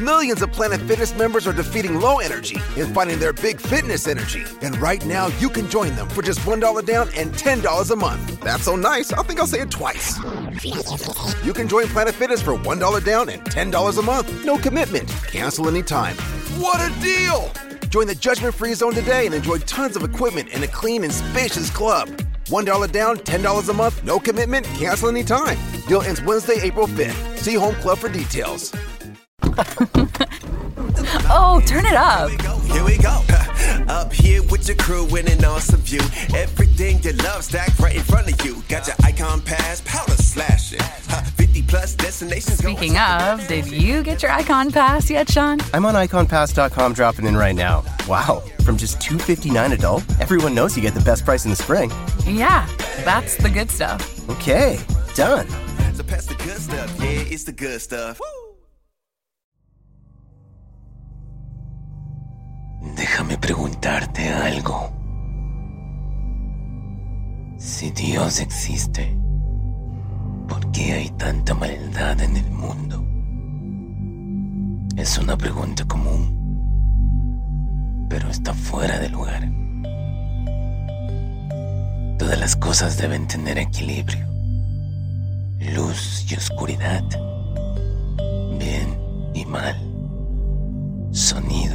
Millions of Planet Fitness members are defeating low energy and finding their big fitness energy. And right now, you can join them for just $1 down and $10 a month. That's so nice, I think I'll say it twice. You can join Planet Fitness for $1 down and $10 a month. No commitment. Cancel anytime. What a deal! Join the judgment free zone today and enjoy tons of equipment in a clean and spacious club. $1 down, $10 a month, no commitment, cancel anytime. Deal ends Wednesday, April 5th. See Home Club for details. Oh, turn it up. Here we go. Up here with your crew in an awesome view. Everything you love stacked right in front of you. Got your icon pass, powder slashing. 50 plus destinations. Speaking of, did you get your icon pass yet, Sean? I'm on iconpass.com dropping in right now. Wow, from just $259 adult, everyone knows you get the best price in the spring. Yeah, that's the good stuff. Okay, done. So pass the good stuff. Yeah, it's the good stuff. Déjame preguntarte algo. Si Dios existe, ¿por qué hay tanta maldad en el mundo? Es una pregunta común, pero está fuera de lugar. Todas las cosas deben tener equilibrio, luz y oscuridad, bien y mal, sonido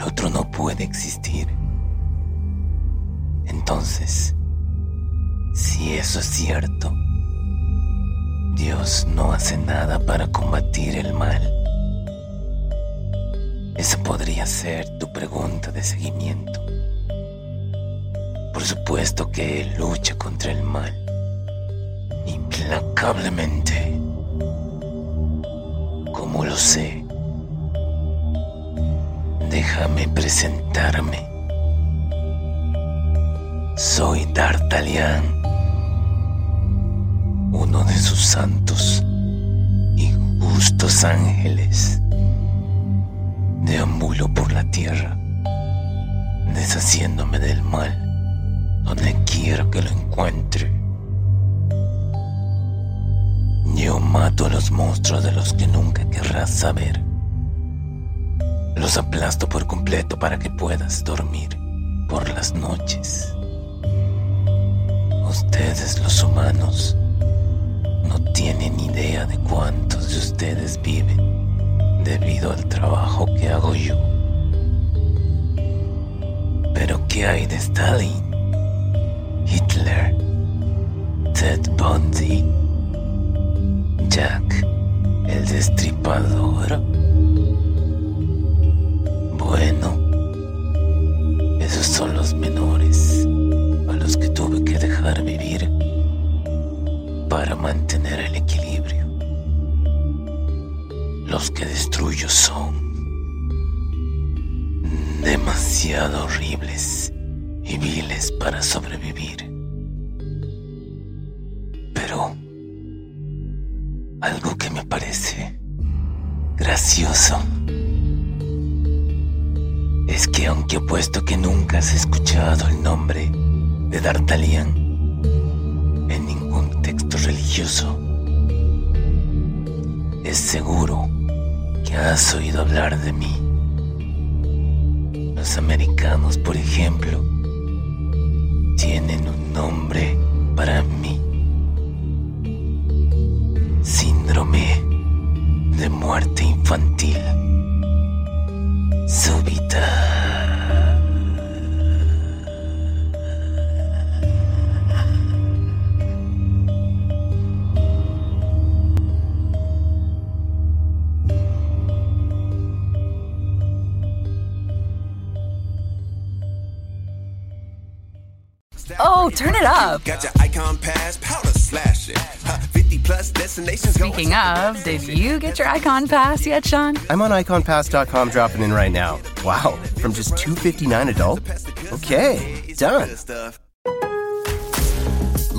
el otro no puede existir. Entonces, si eso es cierto, Dios no hace nada para combatir el mal. Esa podría ser tu pregunta de seguimiento. Por supuesto que Él lucha contra el mal, implacablemente. ¿Cómo lo sé? Déjame presentarme. Soy D'Artagnan, uno de sus santos y justos ángeles. Deambulo por la tierra, deshaciéndome del mal donde quiera que lo encuentre. Yo mato a los monstruos de los que nunca querrás saber. Los aplasto por completo para que puedas dormir por las noches. Ustedes los humanos no tienen idea de cuántos de ustedes viven debido al trabajo que hago yo. Pero ¿qué hay de Stalin? Hitler, Ted Bundy, Jack, el destripador. Para mantener el equilibrio. Los que destruyo son demasiado horribles y viles para sobrevivir. Pero algo que me parece gracioso es que aunque apuesto que nunca has escuchado el nombre de D'Artagnan es seguro que has oído hablar de mí. Los americanos, por ejemplo, tienen un nombre para mí. Síndrome de muerte infantil súbita. Oh, turn it up. Got your icon pass, powder slashing. 50 plus destinations. Speaking of, did you get your icon pass yet, Sean? I'm on iconpass.com dropping in right now. Wow, from just 259 adult? Okay, done.